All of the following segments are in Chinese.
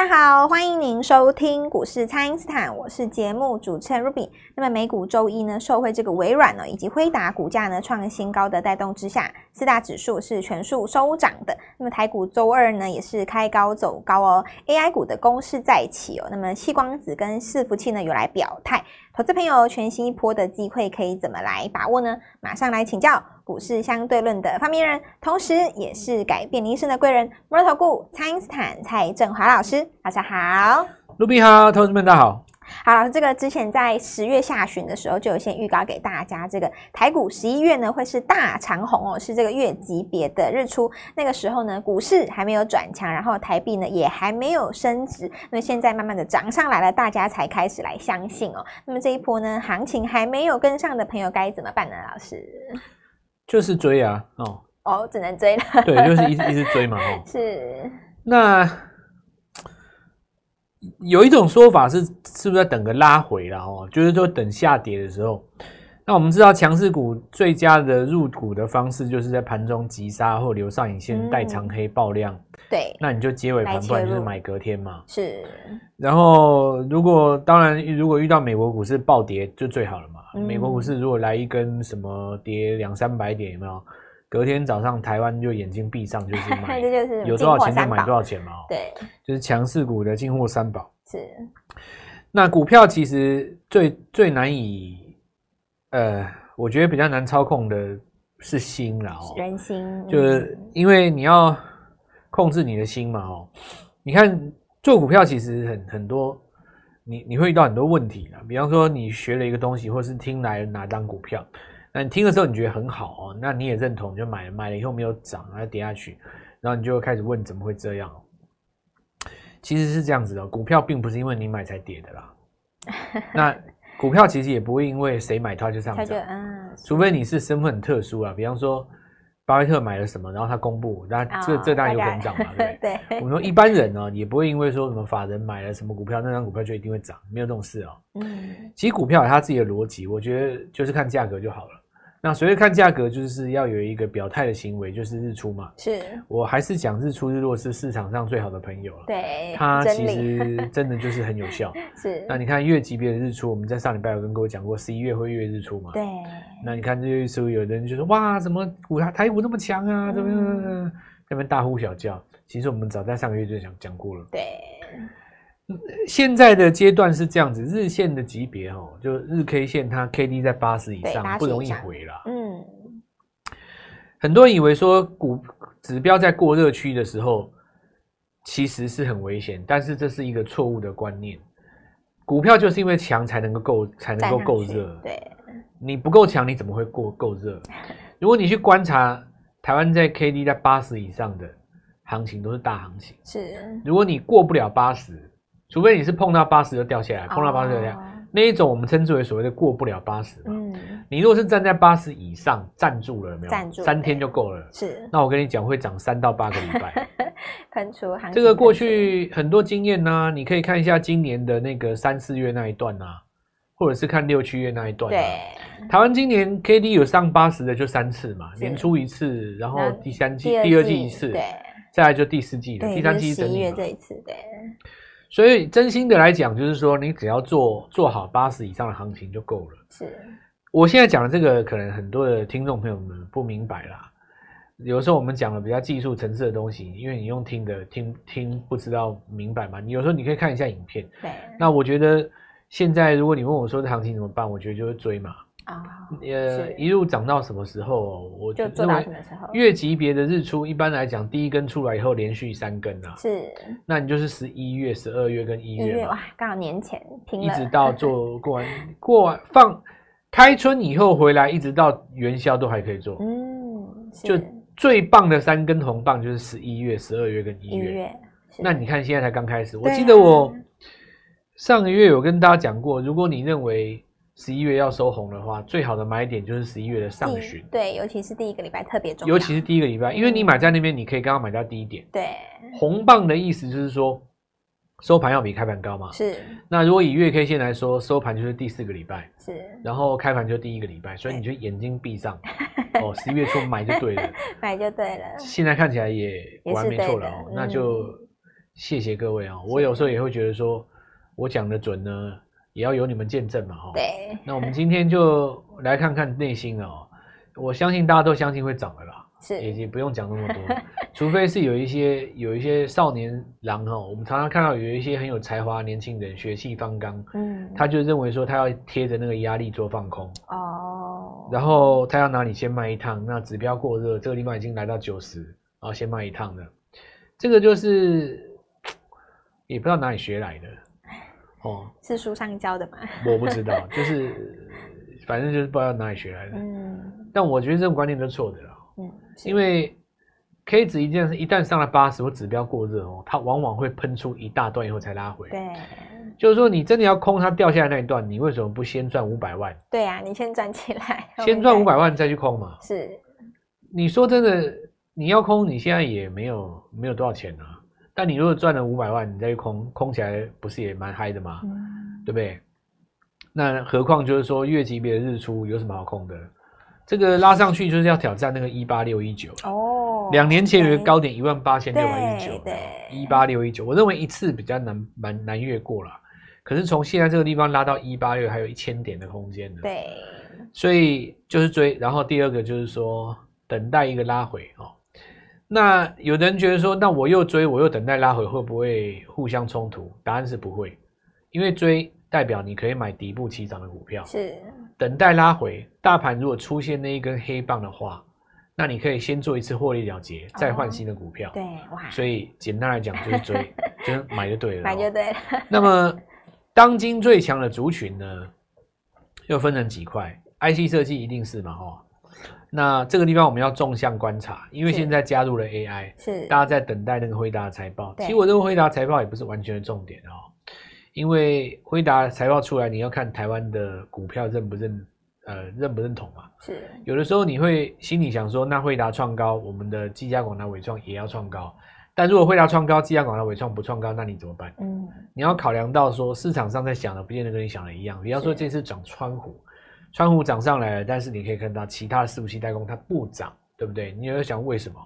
大家好，欢迎您收听股市蔡因斯坦，我是节目主持人 Ruby。那么美股周一呢，受惠这个微软呢以及辉达股价呢创新高的带动之下，四大指数是全数收涨的。那么台股周二呢也是开高走高哦，AI 股的攻势再起哦。那么矽光子跟伺服器呢有来表态，投资朋友全新一波的机会可以怎么来把握呢？马上来请教。股市相对论的发明人，同时也是改变你一生的贵人——摩尔投顾蔡恩斯坦蔡振华老师，大家好。卢比好，投资们大家好。好，这个之前在十月下旬的时候就有先预告给大家，这个台股十一月呢会是大长红哦，是这个月级别的日出。那个时候呢，股市还没有转强，然后台币呢也还没有升值。那么现在慢慢的涨上来了，大家才开始来相信哦。那么这一波呢，行情还没有跟上的朋友该怎么办呢？老师？就是追啊，哦哦，只能追了。对，就是一直一直追嘛，哦。是。那有一种说法是，是不是要等个拉回了哦？就是说等下跌的时候。那我们知道强势股最佳的入股的方式，就是在盘中急杀或留上影线带长黑爆量。嗯、对。那你就接尾盘，不然就是买隔天嘛。是。然后，如果当然，如果遇到美国股市暴跌，就最好了嘛。美国股市如果来一根什么跌两三百点，有没有？隔天早上台湾就眼睛闭上，就是买，有多少钱就买多少钱嘛。对，就是强势股的进货三宝。是。那股票其实最最难以，呃，我觉得比较难操控的是心了哦。人心。就是因为你要控制你的心嘛哦。你看做股票其实很很多。你你会遇到很多问题啦，比方说你学了一个东西，或是听来哪张股票，那你听的时候你觉得很好哦，那你也认同，就买了，买了以后没有涨，然后跌下去，然后你就开始问怎么会这样？其实是这样子的，股票并不是因为你买才跌的啦，那股票其实也不会因为谁买它就上涨，除非你是身份很特殊啊，比方说。巴菲特买了什么，然后他公布，那这、oh, 这当然有可能涨嘛，对不对？对。我们说一般人呢，也不会因为说什么法人买了什么股票，那张股票就一定会涨，没有这种事哦。嗯。其实股票有它自己的逻辑，我觉得就是看价格就好了。那所谓看价格，就是要有一个表态的行为，就是日出嘛。是，我还是讲日出日落是市场上最好的朋友了。对，它其实真的就是很有效。是，那你看月级别的日出，我们在上礼拜有跟各位讲过，十一月会月日出嘛？对。那你看这月日出，有的人就说哇，怎么股台台股那么强啊？怎么在那边大呼小叫？其实我们早在上个月就讲讲过了。对。现在的阶段是这样子，日线的级别哦，就日 K 线，它 K D 在八十以上，不容易回了。嗯，很多人以为说股指标在过热区的时候，其实是很危险，但是这是一个错误的观念。股票就是因为强才能够够才能够够热，对，你不够强，你怎么会过够热？如果你去观察台湾在 K D 在八十以上的行情，都是大行情。是，如果你过不了八十。除非你是碰到八十就掉下来，碰到八十就掉下来，oh. 那一种我们称之为所谓的过不了八十。嗯，你如果是站在八十以上站住了，有没有？站住，三天就够了。是。那我跟你讲，会涨三到八个礼拜。喷出。这个过去很多经验呢、啊，你可以看一下今年的那个三四月那一段啊，或者是看六七月那一段、啊。对。台湾今年 K D 有上八十的就三次嘛，年初一次，然后第三季、第二季一次，对，再来就第四季了，第三季是十一月这一次，对。所以，真心的来讲，就是说，你只要做做好八十以上的行情就够了。是，我现在讲的这个，可能很多的听众朋友们不明白啦。有时候我们讲了比较技术层次的东西，因为你用听的听听不知道明白嘛。你有时候你可以看一下影片。对。那我觉得现在，如果你问我说这行情怎么办，我觉得就是追嘛。啊，呃，一路涨到什么时候？我就认为月级别的日出，一般来讲，第一根出来以后连续三根啊，是，那你就是十一月、十二月跟一月，哇，刚好年前一直到做 过完过完放开春以后回来，一直到元宵都还可以做，嗯，就最棒的三根红棒就是十一月、十二月跟一月，月那你看现在才刚开始，我记得我上个月有跟大家讲过，如果你认为。十一月要收红的话，最好的买点就是十一月的上旬。对，尤其是第一个礼拜特别重要。尤其是第一个礼拜，因为你买在那边，你可以刚刚买到低点。对，红棒的意思就是说，收盘要比开盘高嘛。是。那如果以月 K 线来说，收盘就是第四个礼拜。是。然后开盘就第一个礼拜，所以你就眼睛闭上。哦，十一月初买就对了。买就对了。现在看起来也果然没错了哦，那就。谢谢各位啊、喔！我有时候也会觉得说，我讲的准呢，也要有你们见证嘛，哈。对。那我们今天就来看看内心了哦。我相信大家都相信会涨的啦，是，也不用讲那么多，除非是有一些有一些少年郎哈，我们常常看到有一些很有才华的年轻人血气方刚，嗯，他就认为说他要贴着那个压力做放空。哦，然后他要拿你先卖一趟，那指标过热，这个地方已经来到九十，然后先卖一趟的，这个就是也不知道哪里学来的哦，是书上教的吗？我不知道，就是。反正就是不知道哪里学来的，嗯，但我觉得这种观念都是错的了，嗯，因为 K 值一旦是一旦上了八十或指标过热哦，它往往会喷出一大段以后才拉回，对，就是说你真的要空它掉下来那一段，你为什么不先赚五百万？对啊，你先赚起来，先赚五百万再去空嘛，是，你说真的，你要空，你现在也没有没有多少钱啊，但你如果赚了五百万，你再去空，空起来不是也蛮嗨的吗？嗯，对不对？那何况就是说月级别的日出有什么好空的？这个拉上去就是要挑战那个一八六一九哦。两年前有个高点一万八千六百一十九，对，一八六一九，我认为一次比较难蛮难越过了。可是从现在这个地方拉到一八六，还有一千点的空间呢。对，所以就是追，然后第二个就是说等待一个拉回哦。那有的人觉得说，那我又追，我又等待拉回，会不会互相冲突？答案是不会，因为追。代表你可以买底部起涨的股票，是等待拉回。大盘如果出现那一根黑棒的话，那你可以先做一次获利了结，哦、再换新的股票。对，哇！所以简单来讲就是追，就是买就对了，买就对了。那么当今最强的族群呢，又分成几块？IC 设计一定是嘛？哈，那这个地方我们要纵向观察，因为现在加入了 AI，是大家在等待那个辉达的财报。其实我认为辉达财报也不是完全的重点哦。因为辉达财报出来，你要看台湾的股票认不认，呃，认不认同嘛？是。有的时候你会心里想说，那辉达创高，我们的技嘉、广达、伟创也要创高。但如果惠达创高，技嘉、广达、伟创不创高，那你怎么办？嗯。你要考量到说，市场上在想的不见得跟你想的一样。比方说这次涨川湖，川户涨上来了，但是你可以看到其他的伺服器代工它不涨，对不对？你有想为什么？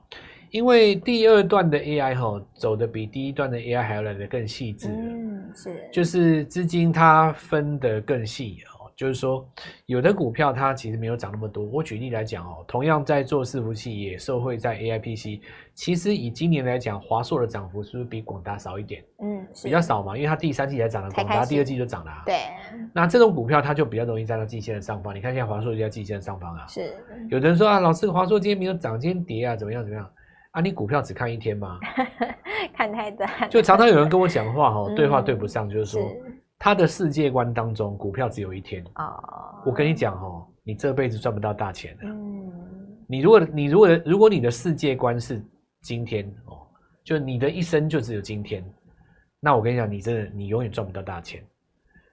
因为第二段的 AI 哈走的比第一段的 AI 还要来的更细致，嗯，是，就是资金它分得更细哦，就是说有的股票它其实没有涨那么多。我举例来讲哦，同样在做伺服器也受惠在 AI PC，其实以今年来讲，华硕的涨幅是不是比广达少一点？嗯，比较少嘛，因为它第三季才涨了，广达第二季就涨了啊。对，那这种股票它就比较容易站到季线的上方。你看现在华硕就在季线的上方啊。是，有的人说啊，老师华硕今天没有涨，今天跌啊，怎么样怎么样？啊，你股票只看一天吗？看太短。就常常有人跟我讲话哦，对话对不上，就是说他的世界观当中，股票只有一天。哦。我跟你讲哦，你这辈子赚不到大钱的。嗯。你如果你如果如果你的世界观是今天哦，就你的一生就只有今天，那我跟你讲，你真的你永远赚不到大钱。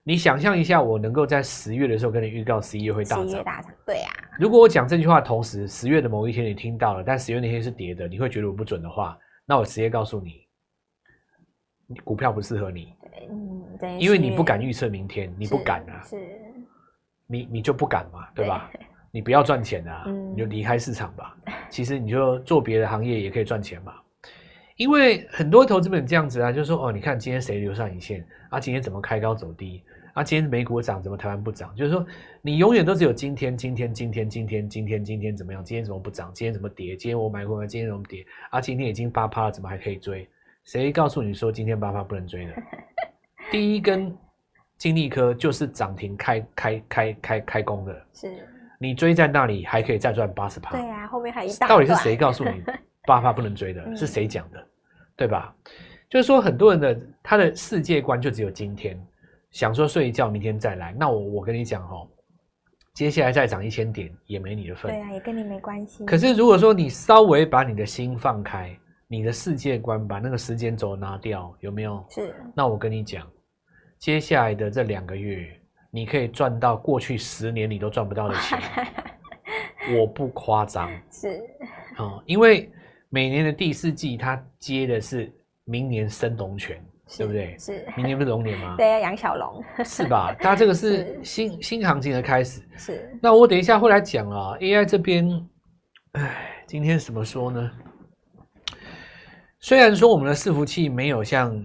你想象一下，我能够在十月的时候跟你预告十一月会大涨，十一月大涨，对呀、啊。如果我讲这句话同时，十月的某一天你听到了，但十月那天是跌的，你会觉得我不准的话，那我直接告诉，你股票不适合你。对，嗯，对，因为你不敢预测明天，你不敢啊，是，你你就不敢嘛，对吧？对，你不要赚钱啊，嗯、你就离开市场吧。其实你就做别的行业也可以赚钱嘛。因为很多投资本这样子啊，就是说哦，你看今天谁留上影线啊？今天怎么开高走低？啊，今天美股涨，怎么台湾不涨？就是说，你永远都只有今天，今天，今天，今天，今天，今天怎么样？今天怎么不涨？今天怎么跌？今天我买过，今天怎么跌？啊，今天已经八趴了，怎么还可以追？谁告诉你说今天八八不能追的？第一根金利科就是涨停开开开开开工的，是你追在那里还可以再赚八十趴。对呀、啊，后面还一大。到底是谁告诉你 八八不能追的？是谁讲的？对吧？就是说，很多人的他的世界观就只有今天。想说睡一觉，明天再来。那我我跟你讲哦，接下来再涨一千点也没你的份。对啊，也跟你没关系。可是如果说你稍微把你的心放开，你的世界观把那个时间轴拿掉，有没有？是。那我跟你讲，接下来的这两个月，你可以赚到过去十年你都赚不到的钱。我不夸张。是。哦，因为每年的第四季，它接的是明年生龙泉。对不对？是，明年不是龙年吗？对，啊养小龙，是吧？它这个 是新是新行情的开始。是。那我等一下会来讲啊，AI 这边，哎，今天怎么说呢？虽然说我们的伺服器没有像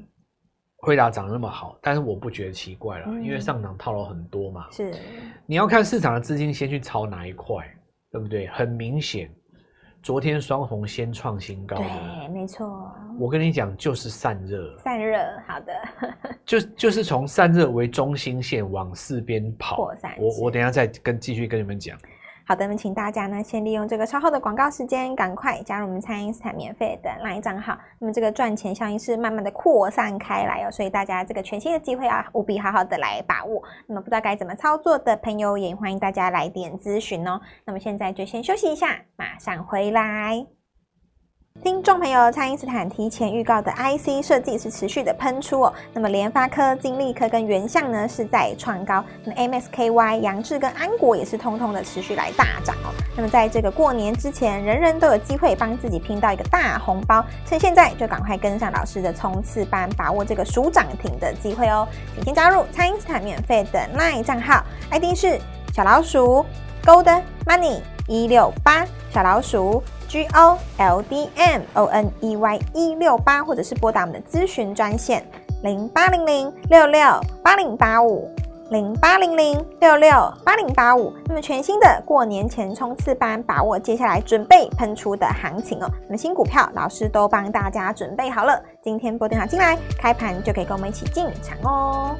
辉达涨那么好，但是我不觉得奇怪了，嗯、因为上涨套牢很多嘛。是，你要看市场的资金先去炒哪一块，对不对？很明显。昨天双红先创新高，对，没错。我跟你讲，就是散热，散热，好的，就就是从散热为中心线往四边跑。我我等一下再跟继续跟你们讲。好的，那么请大家呢，先利用这个稍后的广告时间，赶快加入我们蔡因斯坦免费的 LINE 账号。那么这个赚钱效应是慢慢的扩散开来哦，所以大家这个全新的机会啊，务必好好的来把握。那么不知道该怎么操作的朋友，也欢迎大家来电咨询哦。那么现在就先休息一下，马上回来。听众朋友，蔡因斯坦提前预告的 IC 设计是持续的喷出哦。那么联发科、金立科跟原相呢是在创高，那么 MSKY、杨志跟安国也是通通的持续来大涨哦。那么在这个过年之前，人人都有机会帮自己拼到一个大红包，趁现在就赶快跟上老师的冲刺班，把握这个数涨停的机会哦。请先加入蔡因斯坦免费的 LINE 账号，ID 是小老鼠 Gold Money 一六八小老鼠。G O L D M O N E Y 一六八，或者是拨打我们的咨询专线零八零零六六八零八五零八零零六六八零八五。那么全新的过年前冲刺班，把握接下来准备喷出的行情哦。那么新股票老师都帮大家准备好了，今天拨电话进来，开盘就可以跟我们一起进场哦。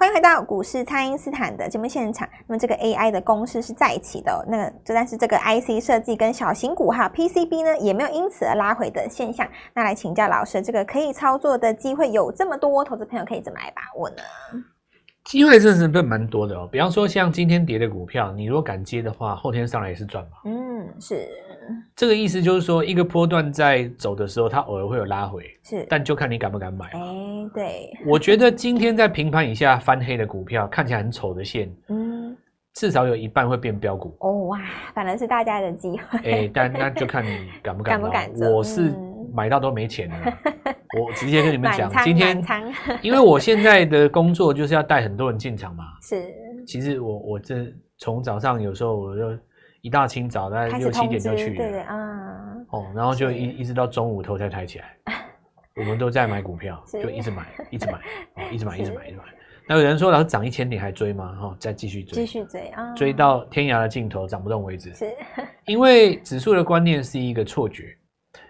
欢迎回到股市，蔡因斯坦的节目现场。那么这个 AI 的攻势是再起的，那个但是这个 IC 设计跟小型股哈 PCB 呢，也没有因此而拉回的现象。那来请教老师，这个可以操作的机会有这么多，投资朋友可以怎么来把握呢？机会真的是蛮多的哦。比方说像今天跌的股票，你如果敢接的话，后天上来也是赚嘛。嗯，是。这个意思就是说，一个波段在走的时候，它偶尔会有拉回，是，但就看你敢不敢买。哎，对，我觉得今天在平盘以下翻黑的股票，看起来很丑的线，嗯，至少有一半会变标股。哦哇，反而是大家的机会。哎，但那就看你敢不敢。敢不敢？我是买到都没钱了，我直接跟你们讲，今天，因为我现在的工作就是要带很多人进场嘛。是，其实我我这从早上有时候我就。一大清早大概六七点就去了，对对啊，哦，然后就一一直到中午头才抬起来，我们都在买股票，就一直买，一直买，哦，一直买，一直买，一直买。那有人说，老师涨一千点还追吗？哈，再继续追，继续追啊，追到天涯的尽头，涨不动为止。是，因为指数的观念是一个错觉。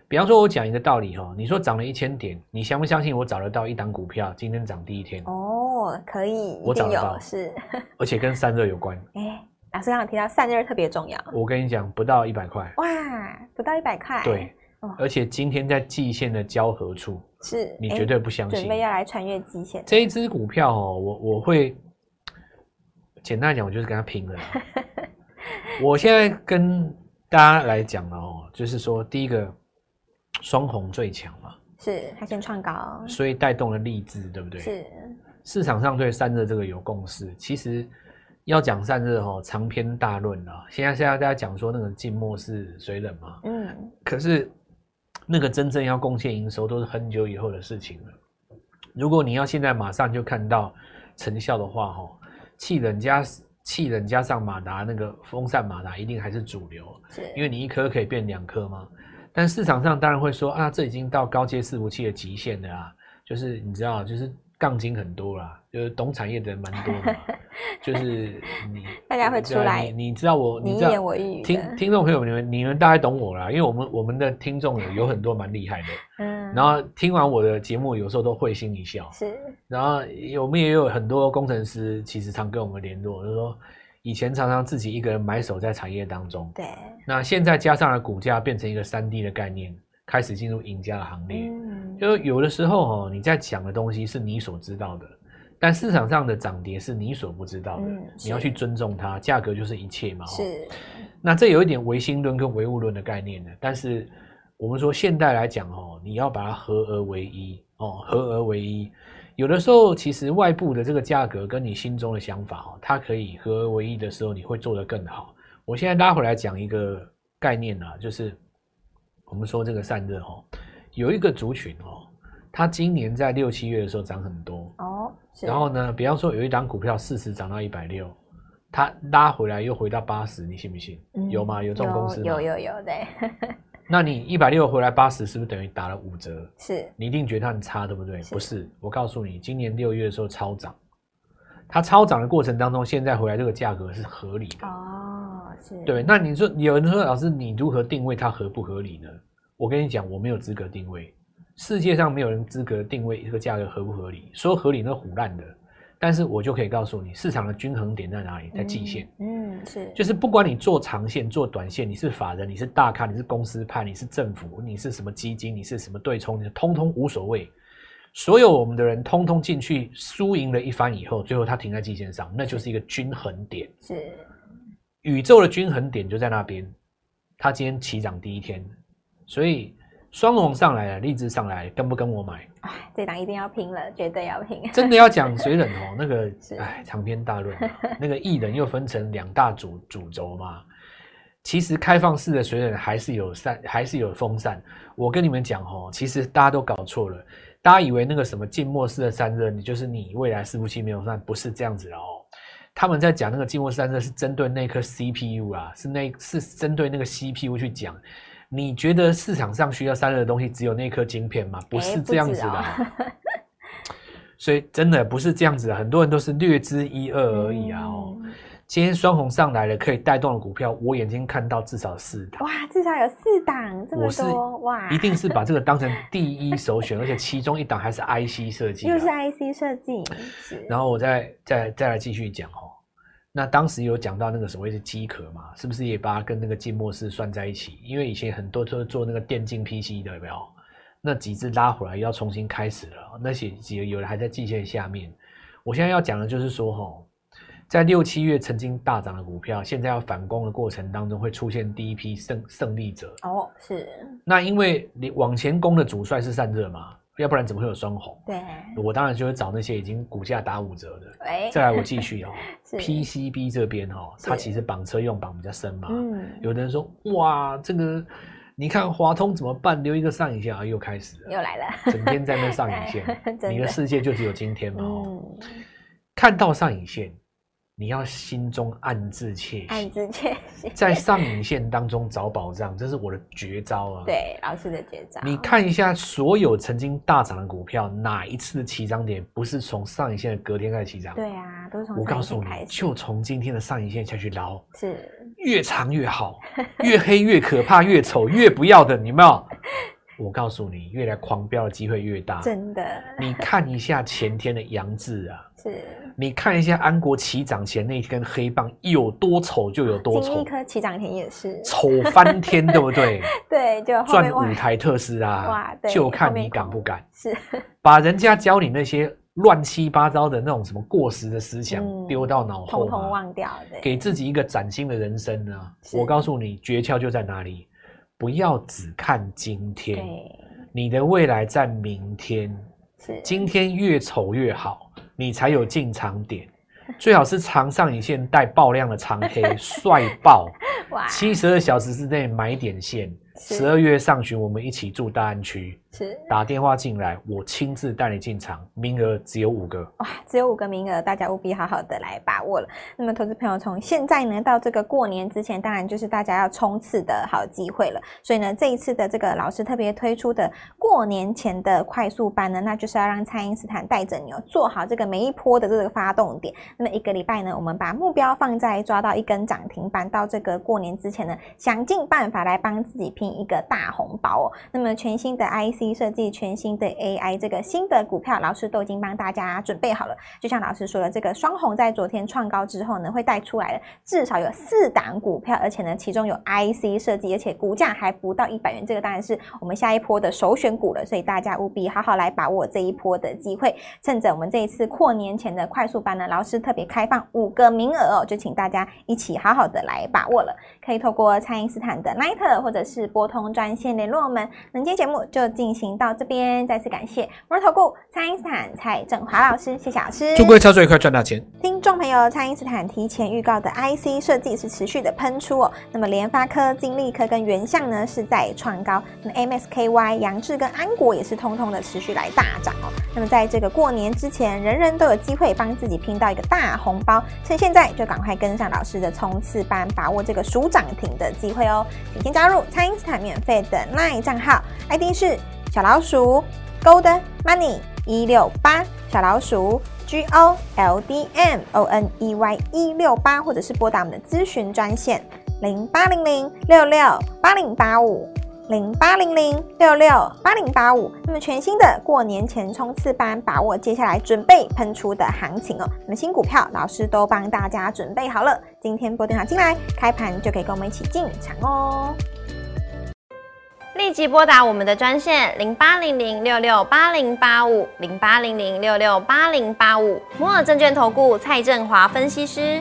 比方说，我讲一个道理哈，你说涨了一千点，你相不相信我找得到一档股票今天涨第一天？哦，可以，我找得到，是，而且跟散热有关。哎。老师刚刚提到散热特别重要，我跟你讲，不到一百块，哇，不到一百块，对，而且今天在季线的交合处，是你绝对不相信，准备要来穿越季线。这一支股票哦，我我会简单讲，我就是跟他拼了。我现在跟大家来讲了哦，就是说第一个双红最强嘛，是它先创高，所以带动了励志，对不对？是市场上对散热这个有共识，其实。要讲散热哈，长篇大论了。现在现在大家讲说那个静默是水冷嘛，嗯，可是那个真正要贡献营收都是很久以后的事情了。如果你要现在马上就看到成效的话，哈，气冷加气冷加上马达那个风扇马达一定还是主流，是，因为你一颗可以变两颗嘛。但市场上当然会说啊，这已经到高阶伺服器的极限了啊，就是你知道，就是。杠精很多啦，就是懂产业的人蛮多的，就是你 大家会出来，你你知道我，你一言我一语，听听众朋友们，你们你们大概懂我啦，因为我们我们的听众有有很多蛮厉害的，嗯，然后听完我的节目，有时候都会心一笑，是，然后我们也有很多工程师，其实常跟我们联络，就是说以前常常自己一个人埋首在产业当中，对，那现在加上了股价变成一个三 D 的概念。开始进入赢家的行列，嗯，就有的时候哦，你在讲的东西是你所知道的，但市场上的涨跌是你所不知道的，嗯，你要去尊重它，价格就是一切嘛。是，那这有一点唯心论跟唯物论的概念呢，但是我们说现代来讲哦，你要把它合而为一哦，合而为一，有的时候其实外部的这个价格跟你心中的想法哦，它可以合而为一的时候，你会做得更好。我现在拉回来讲一个概念啊，就是。我们说这个散热哦，有一个族群哦，它今年在六七月的时候涨很多哦，然后呢，比方说有一档股票四十涨到一百六，它拉回来又回到八十，你信不信？嗯、有吗？有这种公司吗？有有有，对。那你一百六回来八十，是不是等于打了五折？是，你一定觉得它很差，对不对？是不是，我告诉你，今年六月的时候超涨，它超涨的过程当中，现在回来这个价格是合理的。哦，是，对。那你说有人说老师，你如何定位它合不合理呢？我跟你讲，我没有资格定位，世界上没有人资格定位这个价格合不合理，说合理那唬烂的。但是我就可以告诉你，市场的均衡点在哪里，在季线。嗯，嗯，是，就是不管你做长线、做短线，你是法人，你是大咖，你是公司派，你是政府，你是什么基金，你是什么对冲，你通通无所谓。所有我们的人通通进去，输赢了一番以后，最后它停在季线上，那就是一个均衡点。是，宇宙的均衡点就在那边。它今天起涨第一天，所以。双红上来了，荔枝上来，跟不跟我买？哎，这档一定要拼了，绝对要拼！真的要讲水冷哦，那个 是哎，长篇大论。那个艺人又分成两大主主轴嘛。其实开放式的水冷还是有扇，还是有风扇。我跟你们讲哦，其实大家都搞错了，大家以为那个什么静默式的散热，你就是你未来伺服器没有算，不是这样子的哦。他们在讲那个静默散热是针对那颗 CPU 啊，是那，是针对那个 CPU 去讲。你觉得市场上需要散热的东西只有那颗晶片吗？不是这样子的，所以真的不是这样子的。很多人都是略知一二而已啊！哦，嗯、今天双红上来了，可以带动的股票，我眼睛看到至少四档。哇，至少有四档，这么多哇！一定是把这个当成第一首选，而且其中一档还是 IC 设计，又是 IC 设计。然后我再再再来继续讲哦。那当时有讲到那个所谓的机壳嘛，是不是也把它跟那个静默式算在一起？因为以前很多都是做那个电竞 PC 的，有没有？那几只拉回来要重新开始了，那些有的还在季线下面。我现在要讲的就是说，哈，在六七月曾经大涨的股票，现在要反攻的过程当中，会出现第一批胜胜利者。哦，是。那因为你往前攻的主帅是散热嘛。要不然怎么会有双红？对，我当然就会找那些已经股价打五折的。欸、再来我继续哦、，PCB 这边哦、喔，它其实绑车用绑比较深嘛。嗯，有的人说哇，这个你看华通怎么办？留一个上影线啊，又开始了，又来了，整天在那上影线，的你的世界就只有今天嘛、哦。嗯，看到上影线。你要心中暗自窃喜，暗自窃喜，在上影线当中找宝藏，这是我的绝招啊！对，老师的绝招。你看一下所有曾经大涨的股票，哪一次的起涨点不是从上影线的隔天开始起涨？对啊，都是从我告诉你，就从今天的上影线下去捞，是越长越好，越黑越可怕，越丑越不要的，你有没有？我告诉你，越来狂飙的机会越大。真的，你看一下前天的杨志啊，是。你看一下安国起涨前那根黑棒有多丑就有多丑。一颗起涨前也是丑翻天，对不对？对，就赚五台特斯拉，哇，对，就看你敢不敢。是，把人家教你那些乱七八糟的那种什么过时的思想丢到脑后，统统忘掉，给自己一个崭新的人生呢。我告诉你，诀窍就在哪里。不要只看今天，你的未来在明天。是，今天越丑越好，你才有进场点。最好是长上影线带爆量的长黑，帅爆！哇，七十二小时之内买点线。十二月上旬，我们一起住大安区。是打电话进来，我亲自带你进场，名额只有五个。哇，只有五个名额，大家务必好好的来把握了。那么，投资朋友从现在呢到这个过年之前，当然就是大家要冲刺的好机会了。所以呢，这一次的这个老师特别推出的过年前的快速班呢，那就是要让蔡英斯坦带着你哦，做好这个每一波的这个发动点。那么一个礼拜呢，我们把目标放在抓到一根涨停板，到这个过年之前呢，想尽办法来帮自己拼一个大红包哦。那么全新的 IC 设计，全新的 AI 这个新的股票，老师都已经帮大家准备好了。就像老师说的，这个双红在昨天创高之后呢，会带出来的至少有四档股票，而且呢，其中有 IC 设计，而且股价还不到一百元，这个当然是我们下一波的首选股了。所以大家务必好好来把握这一波的机会，趁着我们这一次过年前的快速班呢，老师特别开放五个名额哦，就请大家一起好好的来把握了。可以透过蔡因斯坦的 Line 或者是拨通专线联络我们。那今天节目就进。行到这边，再次感谢摩尔投顾蔡因斯坦蔡振华老师，谢谢老师。祝各位操作愉快，赚大钱。听众朋友，蔡因斯坦提前预告的 IC 设计是持续的喷出哦。那么联发科、金立科跟原相呢是在创高，那么 MSKY、杨志跟安国也是通通的持续来大涨哦。那么在这个过年之前，人人都有机会帮自己拼到一个大红包，趁现在就赶快跟上老师的冲刺班，把握这个暑涨涨停的机会哦。请先加入蔡英斯坦免费的 LINE 账号，ID 是小老鼠 Gold Money 一六八，小老鼠 G O L D M O N E Y 一六八，或者是拨打我们的咨询专线零八零零六六八零八五零八零零六六八零八五。那么全新的过年前冲刺班，把握接下来准备喷出的行情哦。那么新股票老师都帮大家准备好了，今天拨电话进来，开盘就可以跟我们一起进场哦。立即拨打我们的专线零八零零六六八零八五零八零零六六八零八五摩尔证券投顾蔡振华分析师。